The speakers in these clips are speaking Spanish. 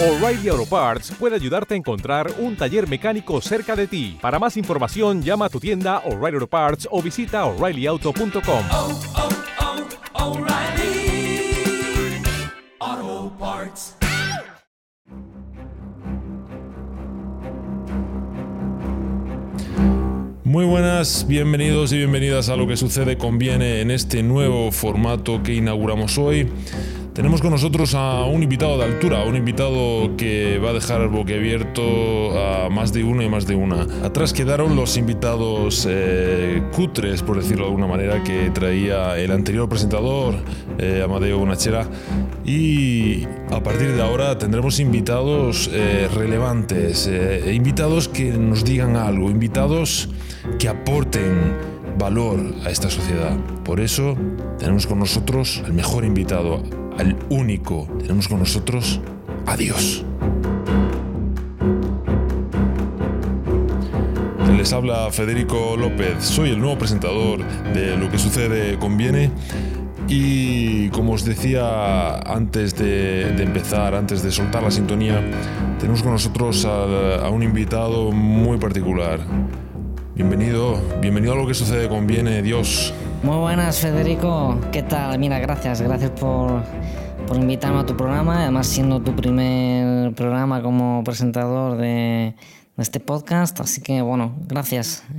O'Reilly Auto Parts puede ayudarte a encontrar un taller mecánico cerca de ti. Para más información, llama a tu tienda O'Reilly Auto Parts o visita oreillyauto.com. oh, oh, O'Reilly Auto Parts. Muy buenas, bienvenidos y bienvenidas a lo que sucede conviene en este nuevo formato que inauguramos hoy. Tenemos con nosotros a un invitado de altura, un invitado que va a dejar boquiabierto a más de uno y más de una. Atrás quedaron los invitados eh, cutres, por decirlo de alguna manera, que traía el anterior presentador, eh, Amadeo Bonachera. Y a partir de ahora tendremos invitados eh, relevantes, eh, invitados que nos digan algo, invitados que aporten valor a esta sociedad. Por eso tenemos con nosotros al mejor invitado, al único. Tenemos con nosotros a Dios. Les habla Federico López, soy el nuevo presentador de Lo que sucede conviene. Y como os decía antes de, empezar, antes de soltar la sintonía, tenemos con nosotros a un invitado muy particular. Bienvenido, bienvenido a lo que sucede conviene, Dios. Muy buenas, Federico. ¿Qué tal? Mira, gracias, gracias por, por invitarme a tu programa. Además, siendo tu primer programa como presentador de, de este podcast. Así que, bueno, gracias.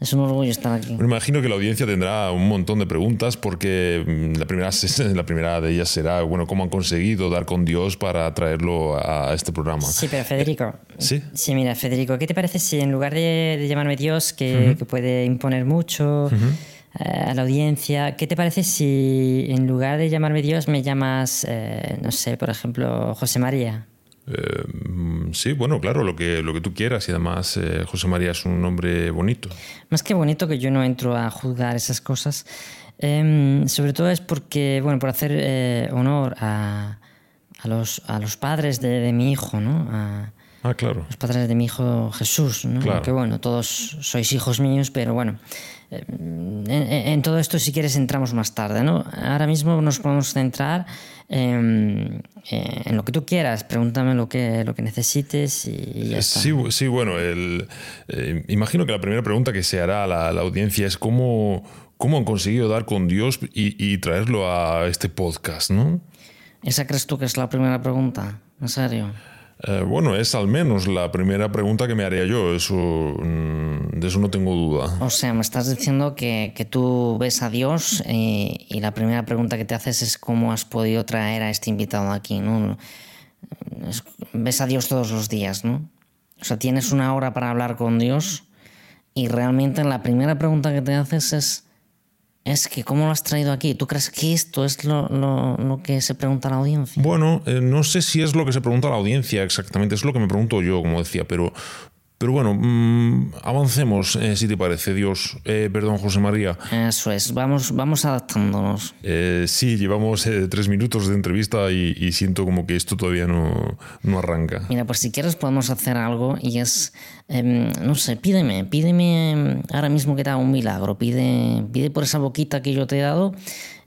Es un orgullo estar aquí. Me imagino que la audiencia tendrá un montón de preguntas porque mm, la primera, la primera de ellas será, bueno, ¿cómo han conseguido dar con Dios para traerlo a este programa? Sí, pero Federico. ¿Sí? Sí, mira, Federico, ¿qué te parece si en lugar de, de llamarme Dios, que, que puede imponer mucho eh, a la audiencia, ¿qué te parece si en lugar de llamarme Dios me llamas, eh, no sé, por ejemplo, José María? Eh, sí, bueno, claro, lo que, lo que tú quieras. Y además, eh, José María es un nombre bonito. Más que bonito que yo no entro a juzgar esas cosas, em, sobre todo es porque, bueno, por hacer eh, honor a, a los, a los padres de, de mi hijo, ¿no? A Ah, claro. los padres de mi hijo Jesús, ¿no? Claro. Que bueno, todos sois hijos míos, pero bueno, eh, en, en todo esto si quieres entramos más tarde, ¿no? Ahora mismo nos podemos centrar en, eh, en lo que tú quieras, pregúntame lo que, lo que necesites y, ya está. Sí, bu- sí, bueno, el, eh, imagino que la primera pregunta que se hará a la, a la audiencia es cómo, cómo han conseguido dar con Dios y, y traerlo a este podcast, ¿no? ¿Esa crees tú que es la primera pregunta? ¿En serio? Eh, bueno, es al menos la primera pregunta que me haría yo, mm, de eso no tengo duda. O sea, me estás diciendo que, que tú ves a Dios y, y la primera pregunta que te haces es cómo has podido traer a este invitado aquí, ¿no? Es- ves a Dios todos los días, ¿no? O sea, tienes una hora para hablar con Dios y realmente la primera pregunta que te haces es, es que ¿cómo lo has traído aquí? ¿Tú crees que esto es lo, lo- lo que se pregunta la audiencia? Bueno, eh, no sé si es lo que se pregunta la audiencia exactamente, es lo que me pregunto yo, como decía, pero, pero bueno, mm, avancemos, eh, si te parece, Dios. Eh, perdón, José María. Eso es, vamos, vamos adaptándonos. Eh, sí, llevamos eh, tres minutos de entrevista y, y siento como que esto todavía no, no arranca. Mira, pues si quieres podemos hacer algo y es, em, no sé, pídeme, pídeme em, ahora mismo que te haga un milagro, pide, pide por esa boquita que yo te he dado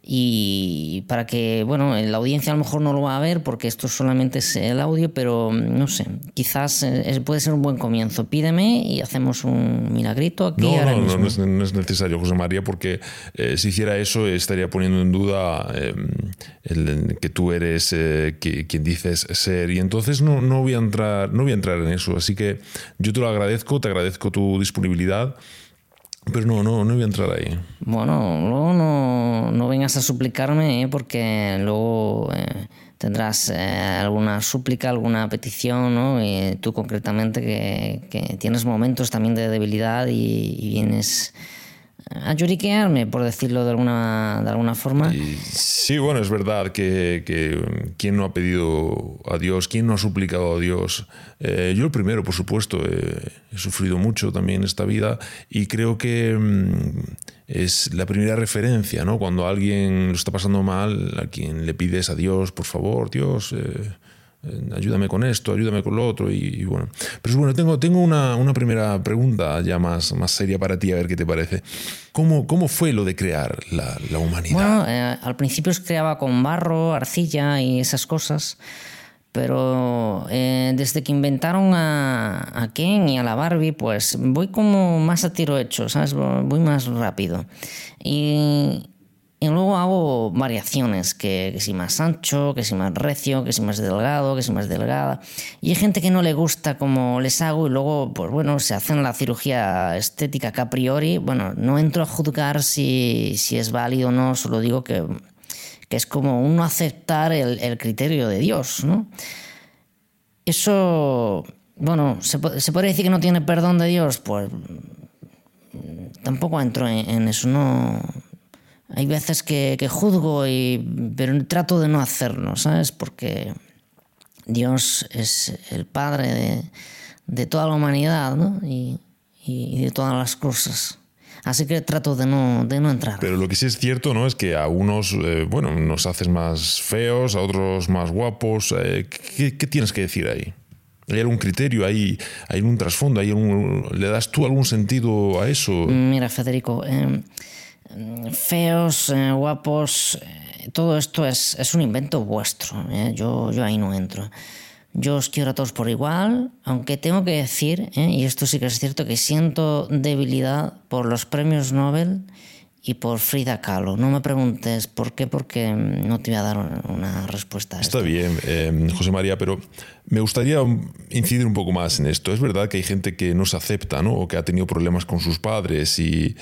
y para que, bueno, la audiencia a lo mejor no lo va a ver porque esto solamente es el audio, pero no sé, quizás eh, es- puede ser un buen comienzo. Pídeme y hacemos un milagrito aquí No, ahora no, mismo. no es, no es necesario, José María, porque eh, si hiciera eso estaría poniendo en duda eh, el, que tú eres eh, que- quien dices ser y entonces no, no, voy a entrar, no voy a entrar en eso. Así que yo te lo agradezco, te agradezco tu disponibilidad, pero no, no, no voy a entrar ahí. Bueno, luego no, no vengas a suplicarme, ¿eh? porque luego eh, tendrás eh, alguna súplica, alguna petición, ¿no? Y tú concretamente que, que tienes momentos también de debilidad y, y vienes a lloriquearme, por decirlo de alguna, de alguna forma. Sí, bueno, es verdad que, que quién no ha pedido a Dios, quién no ha suplicado a Dios. Eh, yo el primero, por supuesto, eh, he sufrido mucho también esta vida y creo que mm, es la primera referencia, ¿no? Cuando alguien lo está pasando mal, a quien le pides a Dios, por favor, Dios. eh, ayúdame con esto, ayúdame con lo otro y, bueno. Pero bueno, tengo, tengo una, una primera pregunta ya más, más seria para ti, a ver qué te parece. ¿Cómo, cómo fue lo de crear la, la humanidad? Bueno, eh, al principio se creaba con barro, arcilla y esas cosas. Pero eh, desde que inventaron a, a Ken y a la Barbie, pues voy como más a tiro hecho, ¿sabes? Voy más rápido. Y, y luego hago variaciones, que, que, si más ancho, que si más recio, que si más delgado, que si más delgada. Y hay gente que no le gusta como les hago y luego, pues bueno, se hacen la cirugía estética que a priori, bueno, no entro a juzgar si, si es válido o no, solo digo que que es como uno aceptar el, el criterio de Dios, ¿no? Eso, bueno, ¿se, ¿se, puede decir que no tiene perdón de Dios? Pues tampoco entro en, en eso, no... Hay veces que, que, juzgo, y, pero trato de no hacerlo, ¿sabes? Porque Dios es el Padre de, de toda la humanidad, ¿no? Y, y de todas las cosas. Así que trato de no, de no entrar. Pero lo que sí es cierto, ¿no? Es que a unos, eh, bueno, nos haces más feos, a otros más guapos. Eh, ¿qué, ¿qué, tienes que decir ahí? ¿Hay algún criterio? ¿Hay, hay un trasfondo? ¿Hay un, ¿Le das tú algún sentido a eso? Mira, Federico, eh, feos, eh, guapos, eh, todo esto es, es, un invento vuestro. Yo, yo ahí no entro. Yo os quiero a todos por igual, aunque tengo que decir, ¿eh? y esto sí que es cierto, que siento debilidad por los premios Nobel y por Frida Kahlo. No me preguntes por qué, porque no te voy a dar una respuesta. A Está esto. bien, eh, José María, pero me gustaría incidir un poco más en esto. Es verdad que hay gente que no se acepta, ¿no? O que ha tenido problemas con sus padres y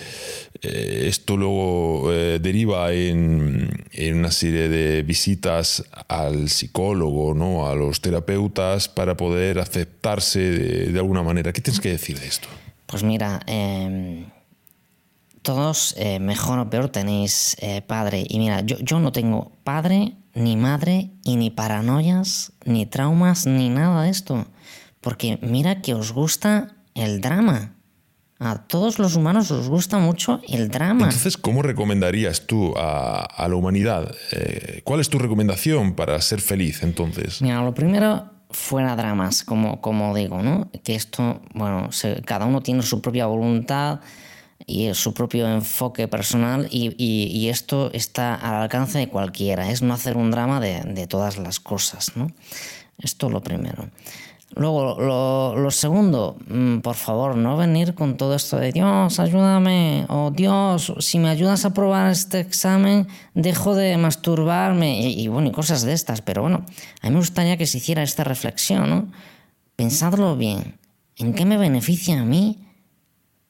eh, esto luego eh, deriva en, en, una serie de visitas al psicólogo, ¿no? A los terapeutas para poder aceptarse de, de alguna manera. ¿Qué tienes que decir de esto? Pues mira, eh todos, eh, mejor o peor, tenéis eh, padre. Y mira, yo, yo no tengo padre, ni madre, y ni paranoias, ni traumas, ni nada de esto. Porque mira que os gusta el drama. A todos los humanos os gusta mucho el drama. Entonces, ¿cómo recomendarías tú a, a la humanidad? Eh, ¿Cuál es tu recomendación para ser feliz entonces? Mira, lo primero, fuera dramas, como, como digo, ¿no? Que esto, bueno, se, cada uno tiene su propia voluntad y su propio enfoque personal y, esto está al alcance de cualquiera, es no hacer un drama de, todas las cosas. ¿no? Esto lo primero. Luego, lo, lo, segundo, mm, por favor, no venir con todo esto de Dios, ayúdame, o Dios, si me ayudas a aprobar este examen, dejo de masturbarme, y, y, bueno, y cosas de estas. Pero bueno, a mí me gustaría que se hiciera esta reflexión, ¿no? Pensadlo bien, ¿en qué me beneficia a mí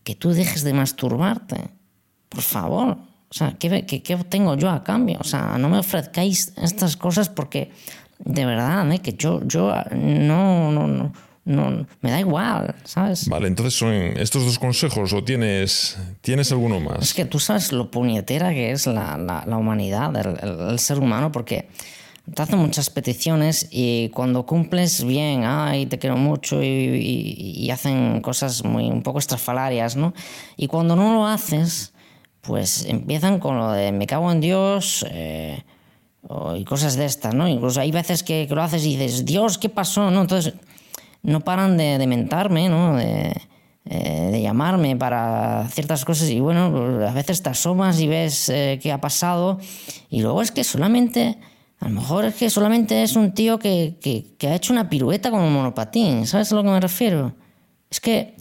que tú dejes de masturbarte. Por favor. O sea, ¿qué, qué, qué obtengo yo a cambio? O sea, no me ofrezcáis estas cosas porque de verdad, ¿eh? que yo, yo no, no, no, no, me da igual, ¿sabes? Vale, entonces son estos dos consejos o tienes, tienes alguno más. Es que tú sabes lo puñetera que es la, la, la humanidad, el, el, el, ser humano, porque te hacen muchas peticiones y cuando cumples bien, ay, te quiero mucho y, y, y, hacen cosas muy un poco estrafalarias, ¿no? Y cuando no lo haces, pues empiezan con lo de me cago en Dios eh, y cosas de estas, ¿no? Incluso hay veces que, que, lo haces y dices, Dios, ¿qué pasó? ¿no? Entonces no paran de, de mentarme, ¿no? De, eh, de llamarme para ciertas cosas y bueno, a veces te asomas y ves eh, qué ha pasado y luego es que solamente a lo mejor es que solamente es un tío que, que, que, ha hecho una pirueta con un monopatín, ¿sabes a lo que me refiero? Es que,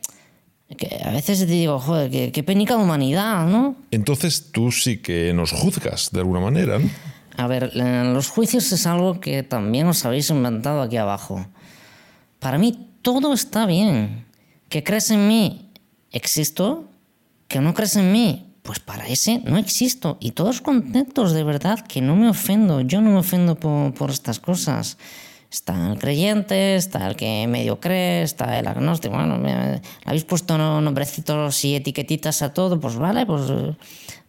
que a veces te digo, joder, qué, qué penica de humanidad, ¿no? Entonces tú sí que nos juzgas de alguna manera, ¿no? A ver, los juicios es algo que también os habéis inventado aquí abajo. Para mí todo está bien. Que crees en mí, existo. Que no crees en mí, pues para ese no existo. Y todos contentos, de verdad, que no me ofendo. Yo no me ofendo por, por, estas cosas. Está el creyente, está el que medio cree, está el agnóstico. Bueno, me, habéis puesto nombrecitos y etiquetitas a todo, pues vale, pues,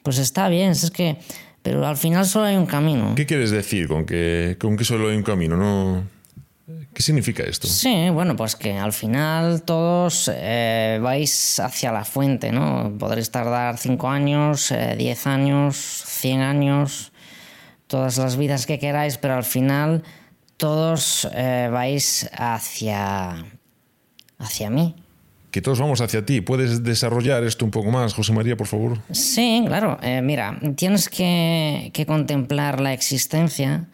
pues está bien. Es que, pero al final solo hay un camino. ¿Qué quieres decir con que, con que solo hay un camino? No. ¿Qué significa esto? Sí, bueno, pues que al final todos eh, vais hacia la fuente, ¿no? Podréis tardar 5 años, 10 eh, años, 100 años, todas las vidas que queráis, pero al final todos eh, vais hacia, hacia mí. Que todos vamos hacia ti. ¿Puedes desarrollar esto un poco más, José María, por favor? Sí, claro. mira, tienes que, que contemplar la existencia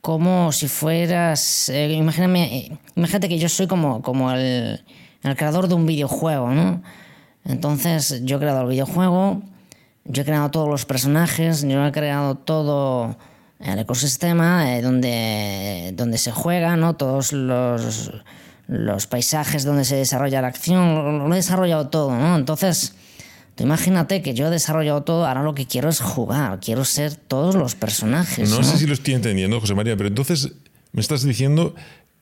como si fueras. eh, imagíname, eh, imagínate que yo soy como, como el, el creador de un videojuego, ¿no? Entonces, yo he creado el videojuego, yo he creado todos los personajes, yo he creado todo el ecosistema eh, donde, donde se juega, ¿no? Todos los, los paisajes donde se desarrolla la acción, lo, lo he desarrollado todo, ¿no? Entonces. Tú imagínate que yo he desarrollado todo, ahora lo que quiero es jugar, quiero ser todos los personajes. No ¿no? sé si lo estoy entendiendo, José María, pero entonces me estás diciendo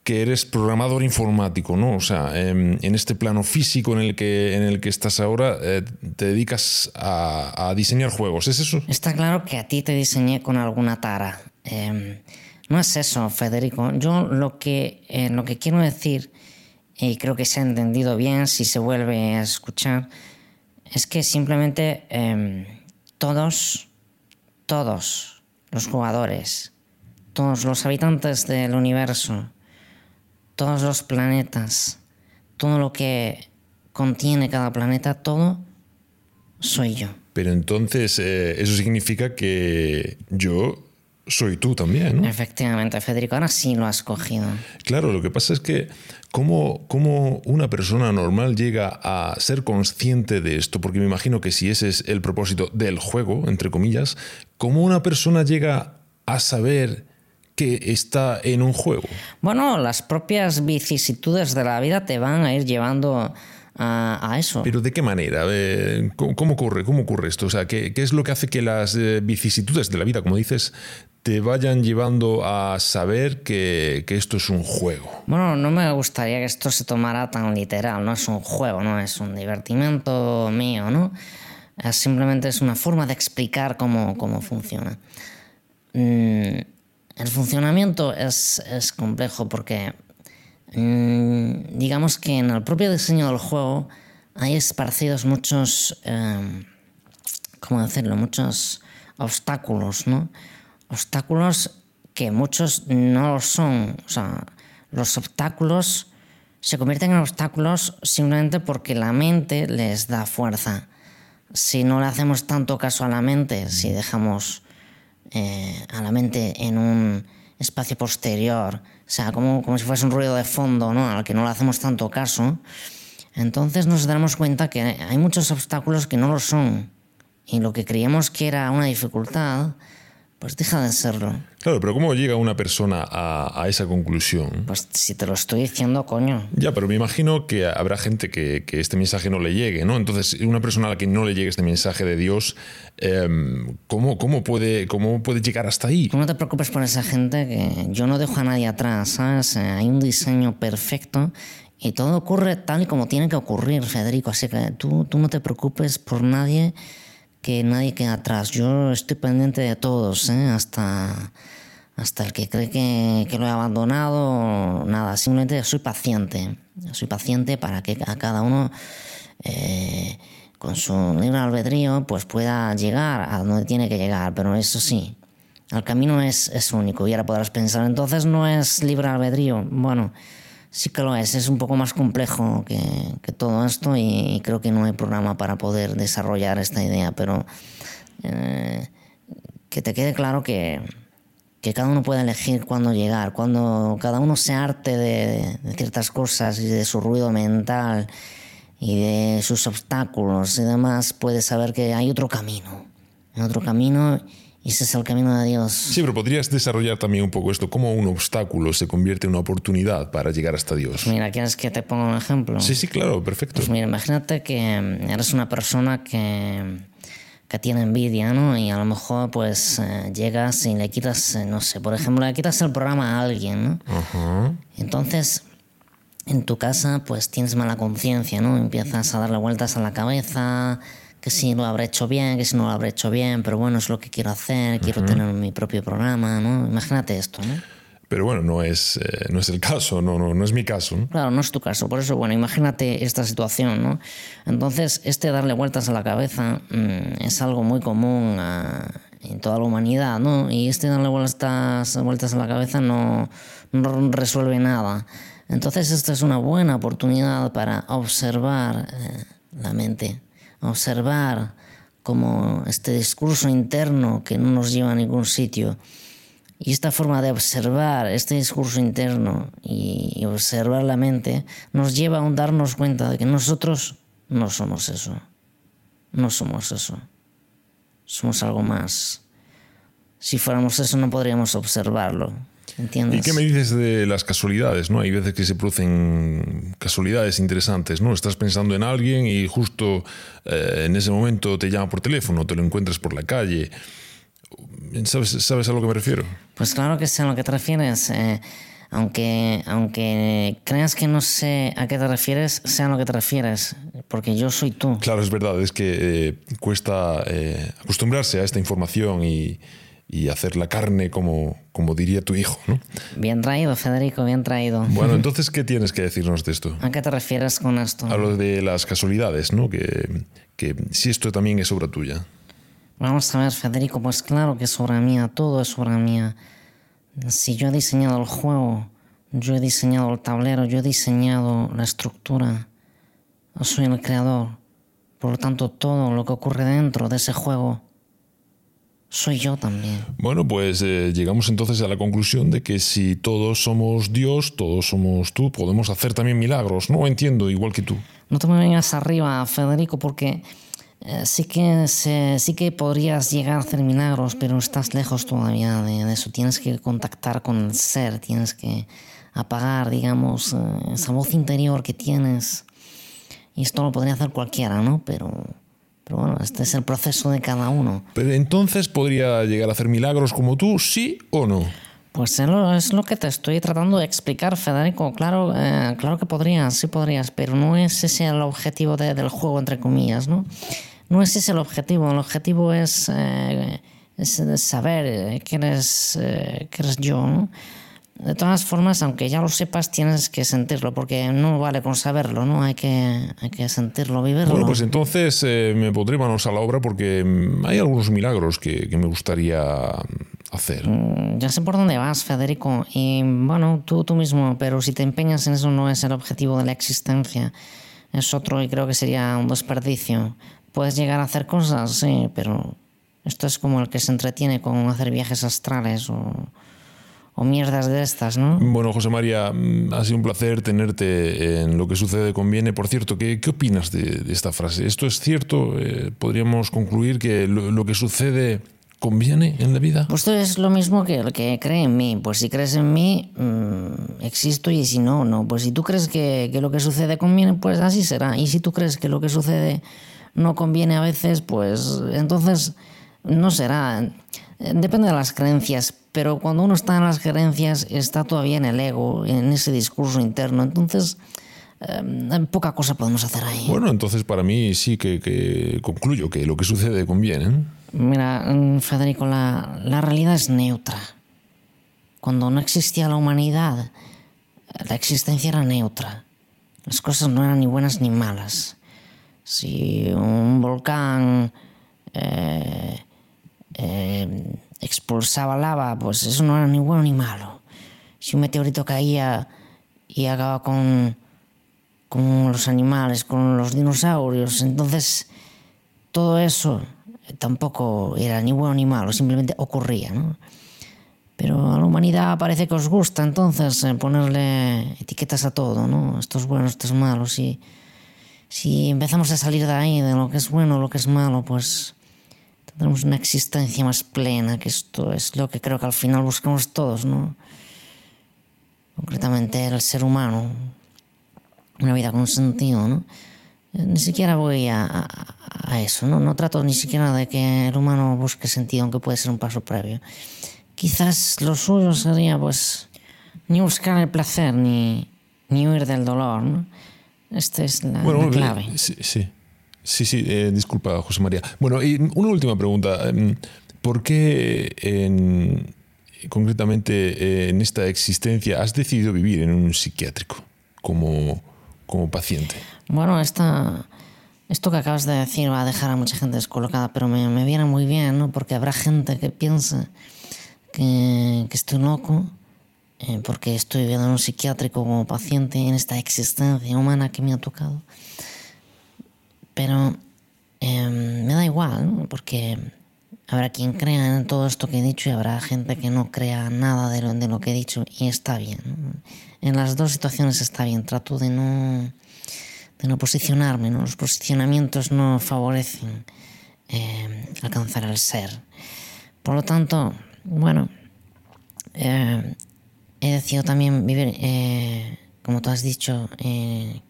que eres programador informático, ¿no? O sea, em, en este plano físico en el que, en el que estás ahora, eh, te dedicas a, a diseñar juegos, ¿es eso? Está claro que a ti te diseñé con alguna tara. Eh, no es eso, Federico. Yo lo que, eh, lo que quiero decir, y creo que se ha entendido bien si se vuelve a escuchar, es que simplemente eh, todos, todos los jugadores, todos los habitantes del universo, todos los planetas, todo lo que contiene cada planeta, todo soy yo. Pero entonces eh, eso significa que yo soy tú también, ¿no? Efectivamente, Federico, ahora sí lo has cogido. Claro, lo que pasa es que ¿cómo, cómo una persona normal llega a ser consciente de esto? Porque me imagino que si ese es el propósito del juego, entre comillas, ¿cómo una persona llega a saber que está en un juego? Bueno, las propias vicisitudes de la vida te van a ir llevando a, eso. Pero ¿de qué manera? ¿Cómo, cómo ocurre? ¿Cómo ocurre esto? O sea, ¿qué, qué es lo que hace que las eh, vicisitudes de la vida, como dices, te vayan llevando a saber que, que esto es un juego? Bueno, no me gustaría que esto se tomara tan literal, no es un juego, no es un divertimento mío, ¿no? Simplemente es una forma de explicar cómo, cómo funciona. Mm, el funcionamiento es, es complejo porque mm, digamos que en el propio diseño del juego hay esparcidos muchos, eh, ¿cómo decirlo? Muchos obstáculos, ¿no? Obstáculos que muchos no lo son. O sea, los obstáculos se convierten en obstáculos simplemente porque la mente les da fuerza. Si no le hacemos tanto caso a la mente, si dejamos eh, a la mente en un espacio posterior, o sea, como, como si fuese un ruido de fondo, ¿no? Al que no le hacemos tanto caso, entonces nos daremos cuenta que hay muchos obstáculos que no lo son. Y lo que creíamos que era una dificultad, pues deja de serlo. Claro, pero ¿cómo llega una persona a, a esa conclusión? Pues si te lo estoy diciendo, coño. Ya, pero me imagino que habrá gente que, que este mensaje no le llegue, ¿no? Entonces, una persona a la que no le llegue este mensaje de Dios, em, ¿cómo, cómo, puede, ¿cómo puede llegar hasta ahí? No te preocupes por esa gente que yo no dejo a nadie atrás, ¿sabes? Eh, Hay un diseño perfecto y todo ocurre tal y como tiene que ocurrir, Federico. Así que tú, tú no te preocupes por nadie, que nadie quede atrás. Yo estoy pendiente de todos, ¿eh? Hasta, hasta el que cree que, que lo he abandonado, nada, simplemente soy paciente. Soy paciente para que a cada uno, eh, con su libre albedrío, pues pueda llegar a donde tiene que llegar. Pero eso sí, el camino es, es único. Y ahora podrás pensar, entonces no es libre albedrío. Bueno, sí que lo es. Es un poco más complejo que, todo esto y, creo que no hay programa para poder desarrollar esta idea. Pero eh, que te quede claro que, que cada uno puede elegir cuándo llegar, cuando cada uno se arte de, de ciertas cosas y de su ruido mental y de sus obstáculos y demás, puede saber que hay otro camino, otro camino ese es el camino de Dios. Sí, pero podrías desarrollar también un poco esto, cómo un obstáculo se convierte en una oportunidad para llegar hasta Dios. Mira, ¿quieres que te ponga un ejemplo? Sí, sí, claro, perfecto. Pues mira, imagínate que eres una persona que, que tiene envidia, ¿no? Y a lo mejor pues eh, llegas y le quitas, eh, no sé, por ejemplo, le quitas el programa a alguien, ¿no? Ajá. Entonces, en tu casa pues tienes mala conciencia, ¿no? Empiezas a darle vueltas a la cabeza, que si lo habré hecho bien, que si no lo habré hecho bien, pero bueno, es lo que quiero hacer, quiero tener mi propio programa, ¿no? Imagínate esto, ¿no? Pero bueno, no es, eh, no es el caso, no, no, no es mi caso. ¿no? Claro, no es tu caso. Por eso, bueno, imagínate esta situación, ¿no? Entonces, este darle vueltas a la cabeza mm, es algo muy común ah, en toda la humanidad, ¿no? Y este darle vueltas, vueltas a la cabeza no, no resuelve nada. Entonces, esta es una buena oportunidad para observar eh, la mente, observar como este discurso interno que no nos lleva a ningún sitio Y esta forma de observar este discurso interno y observar la mente nos lleva a darnos cuenta de que nosotros no somos eso. No somos eso. Somos algo más. Si fuéramos eso no podríamos observarlo. ¿Entiendes? ¿Y qué me dices de las casualidades? ¿no? Hay veces que se producen casualidades interesantes. ¿no? Estás pensando en alguien y justo eh, en ese momento te llama por teléfono, te lo encuentras por la calle. ¿Sabes, ¿Sabes a lo que me refiero? Pues claro que sé a lo que te refieres. eh, aunque, aunque creas que no sé a qué te refieres, sé a lo que te refieres. Porque yo soy tú. Claro, es verdad, es que eh, cuesta eh, acostumbrarse a esta información y, y hacer la carne como, como diría tu hijo. ¿no? Bien traído, Federico, bien traído. Bueno, entonces, ¿qué tienes que decirnos de esto? ¿A qué te refieres con esto? Hablo de las casualidades, ¿no? Que, que si esto también es obra tuya. Vamos a ver, Federico, pues claro que es obra mía, todo es obra mía. Si yo he diseñado el juego, yo he diseñado el tablero, yo he diseñado la estructura, soy el creador. Por lo tanto, todo lo que ocurre dentro de ese juego, soy yo también. Bueno, pues eh, llegamos entonces a la conclusión de que si todos somos Dios, todos somos tú, podemos hacer también milagros, ¿no? Entiendo, igual que tú. No te me vengas arriba, Federico, porque eh, sí, que se- sí que podrías llegar a hacer milagros, pero estás lejos todavía de, de eso. Tienes que contactar con el ser, tienes que apagar, digamos, eh, esa voz interior que tienes. Y esto lo podría hacer cualquiera, ¿no? Pero, pero bueno, este es el proceso de cada uno. Pero entonces podría llegar a hacer milagros como tú, sí o no. Pues es lo, es que te estoy tratando de explicar, Federico. Claro, eh, claro que podrías, sí podrías, pero no es ese el objetivo de- del juego, entre comillas, ¿no? No es ese el objetivo. El objetivo es, eh, es saber eh, que eres, eh, que eres yo, ¿no? De todas formas, aunque ya lo sepas, tienes que sentirlo, porque no vale con saberlo, ¿no? Hay que, hay que sentirlo, vivirlo. Bueno, pues entonces eh, me pondré manos a la obra porque mm, hay algunos milagros que, que me gustaría hacer. Mm, Ya sé por dónde vas, Federico. Y bueno, tú, tú mismo, pero si te empeñas en eso no es el objetivo de la existencia. Es otro y creo que sería un desperdicio. Puedes llegar a hacer cosas, sí, pero esto es como el que se entretiene con hacer viajes astrales o, o mierdas de estas, ¿no? Bueno, José María, mm, ha sido un placer tenerte en Lo que sucede conviene. Por cierto, ¿qué, qué opinas de, de esta frase? ¿Esto es cierto? Eh, ¿Podríamos concluir que lo, lo que sucede conviene en la vida? Pues esto es lo mismo que el que cree en mí. Pues si crees en mí, mm, existo y si no, no. Pues si tú crees que, que lo que sucede conviene, pues así será. Y si tú crees que lo que sucede no conviene a veces, pues entonces no será. Depende de las creencias, pero cuando uno está en las creencias está todavía en el ego, en ese discurso interno. Entonces, eh, poca cosa podemos hacer ahí. Bueno, entonces para mí sí que, que concluyo que lo que sucede conviene. ¿eh? Mira, mm, Federico, la, la realidad es neutra. Cuando no existía la humanidad, la existencia era neutra. Las cosas no eran ni buenas ni malas. Si un volcán eh, eh, expulsaba lava, pues eso no era ni bueno ni malo. Si un meteorito caía y acababa con, con los animales, con los dinosaurios, entonces todo eso tampoco era ni bueno ni malo, simplemente ocurría. Pero a la humanidad parece que os gusta entonces eh, ponerle etiquetas a todo, ¿no? Esto es bueno, esto es malo. Si, si empezamos a salir de ahí, de lo que es bueno, lo que es malo, pues tendremos una existencia más plena, que esto es lo que creo que al final buscamos todos, ¿no? Concretamente el ser humano, una vida con sentido, ¿no? Eh, Ni siquiera voy a, a- a eso, ¿no? No trato ni siquiera de que el humano busque sentido, aunque puede ser un paso previo. Quizás lo suyo sería, pues, ni buscar el placer, ni, ni huir del dolor, ¿no? Esta es la, la clave. sí, sí. Sí, sí, eh, disculpa, José María. Bueno, y una última pregunta. Em, ¿Por qué en- concretamente eh, en esta existencia has decidido vivir en un psiquiátrico como, como paciente? Bueno, esta, esto que acabas de decir va a dejar a mucha gente descolocada, pero me, viene muy bien, ¿no? Porque habrá gente que piense que, que estoy loco eh, porque estoy viviendo en un psiquiátrico como paciente en esta existencia humana que me ha tocado. Pero eh, me da igual. Porque Habrá quien crea en todo esto que he dicho y habrá gente que no crea nada de lo, de lo que he dicho y está bien. En las dos situaciones está bien. Trato de no, de no posicionarme. ¿no? Los posicionamientos no favorecen eh, alcanzar el ser. Por lo tanto, bueno, eh, he decidido también vivir, eh, como tú has dicho, eh,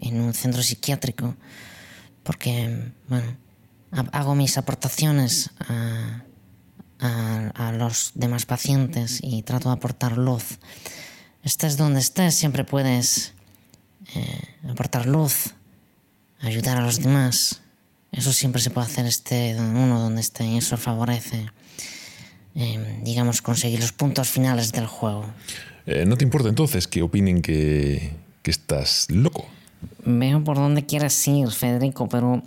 en un centro psiquiátrico porque, bueno, ha- hago mis aportaciones a, a- a los demás pacientes y trato de aportar luz. Estés donde estés, siempre puedes eh, aportar luz, ayudar a los demás. Eso siempre se puede hacer esté uno donde esté y eso favorece, eh, digamos, conseguir los puntos finales del juego. Eh, ¿No te importa entonces que opinen que estás loco? Veo por dónde quieres ir, Federico, pero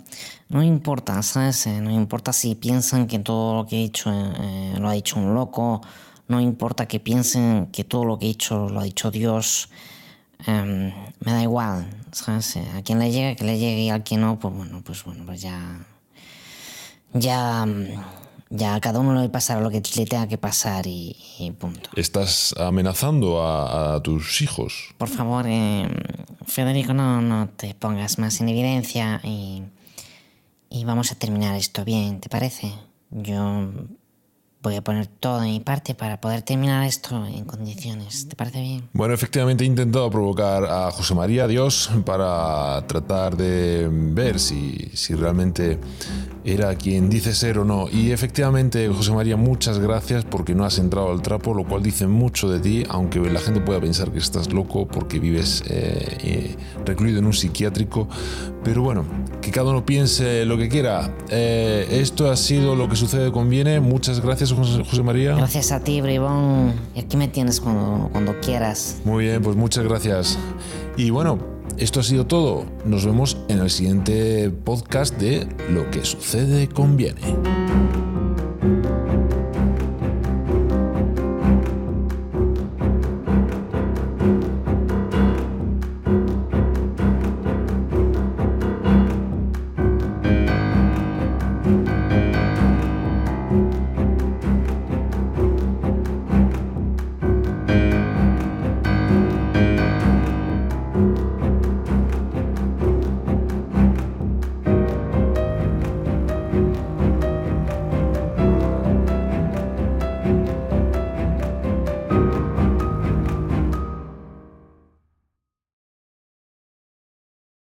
no importa, ¿sabes? Eh, No importa si piensan que todo lo que he dicho eh, lo ha dicho un loco, no importa que piensen que todo lo que he dicho lo ha dicho Dios. Em, me da igual, ¿sabes? Eh, A quien le llegue, que le llegue y al que no, pues bueno, pues bueno, pues ya. Ya. Ya a cada uno le pasará lo que le tenga que pasar y, y punto. ¿Estás amenazando a, a tus hijos? Por favor, eh, Federico, no, no te pongas más en evidencia y, y vamos a terminar esto bien, ¿te parece? Yo voy a poner todo de mi parte para poder terminar esto en condiciones, ¿te parece bien? Bueno, efectivamente he intentado provocar a José María Dios para tratar de ver si, si realmente era quien dice ser o no. Y efectivamente, José María, muchas gracias porque no has entrado al trapo, lo cual dice mucho de ti, aunque la gente pueda pensar que estás loco porque vives eh, eh, recluido en un psiquiátrico. Pero bueno, que cada uno piense lo que quiera. Eh, esto ha sido lo que sucede conviene. Muchas gracias, José José María. Gracias a ti, Bribón. Y aquí me tienes cuando, cuando quieras. Muy bien, pues muchas gracias. Y bueno, esto ha sido todo. Nos vemos en el siguiente podcast de Lo que sucede conviene.